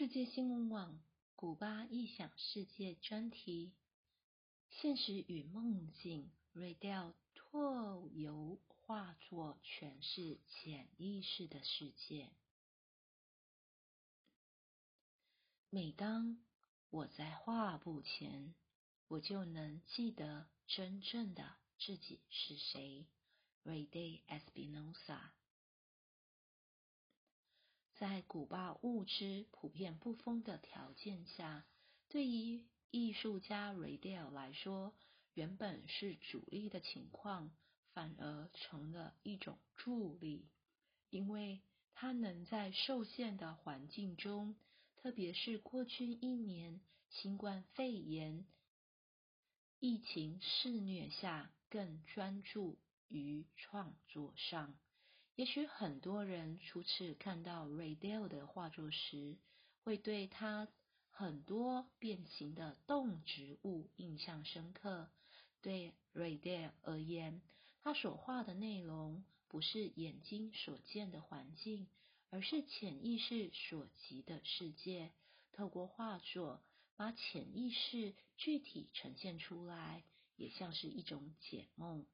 世界新闻网古巴异想世界专题：现实与梦境。瑞德尔托由画作诠释潜意识的世界。每当我在画布前，我就能记得真正的自己是谁。瑞德埃斯比诺萨。在古巴物质普遍不丰的条件下，对于艺术家瑞德尔来说，原本是阻力的情况，反而成了一种助力，因为他能在受限的环境中，特别是过去一年新冠肺炎疫情肆虐下，更专注于创作上。也许很多人初次看到瑞德尔的画作时，会对他很多变形的动植物印象深刻。对瑞德尔而言，他所画的内容不是眼睛所见的环境，而是潜意识所及的世界。透过画作，把潜意识具体呈现出来，也像是一种解梦。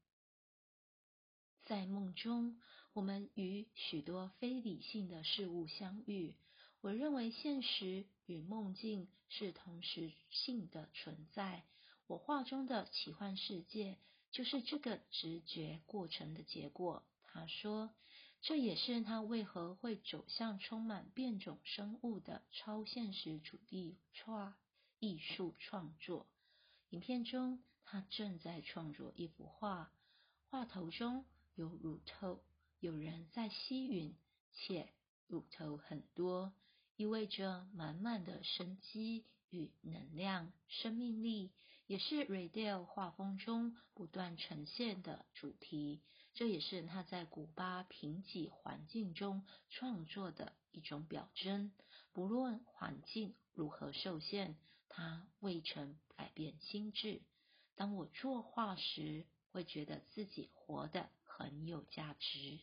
在梦中，我们与许多非理性的事物相遇。我认为现实与梦境是同时性的存在。我画中的奇幻世界就是这个直觉过程的结果。他说，这也是他为何会走向充满变种生物的超现实主义创艺术创作。影片中，他正在创作一幅画，画头中有乳头，有人在吸吮，且乳头很多，意味着满满的生机与能量、生命力。也是瑞德尔画风中不断呈现的主题，这也是他在古巴贫瘠环境中创作的一种表征。不论环境如何受限，他未曾改变心智。当我作画时，会觉得自己活得很有价值。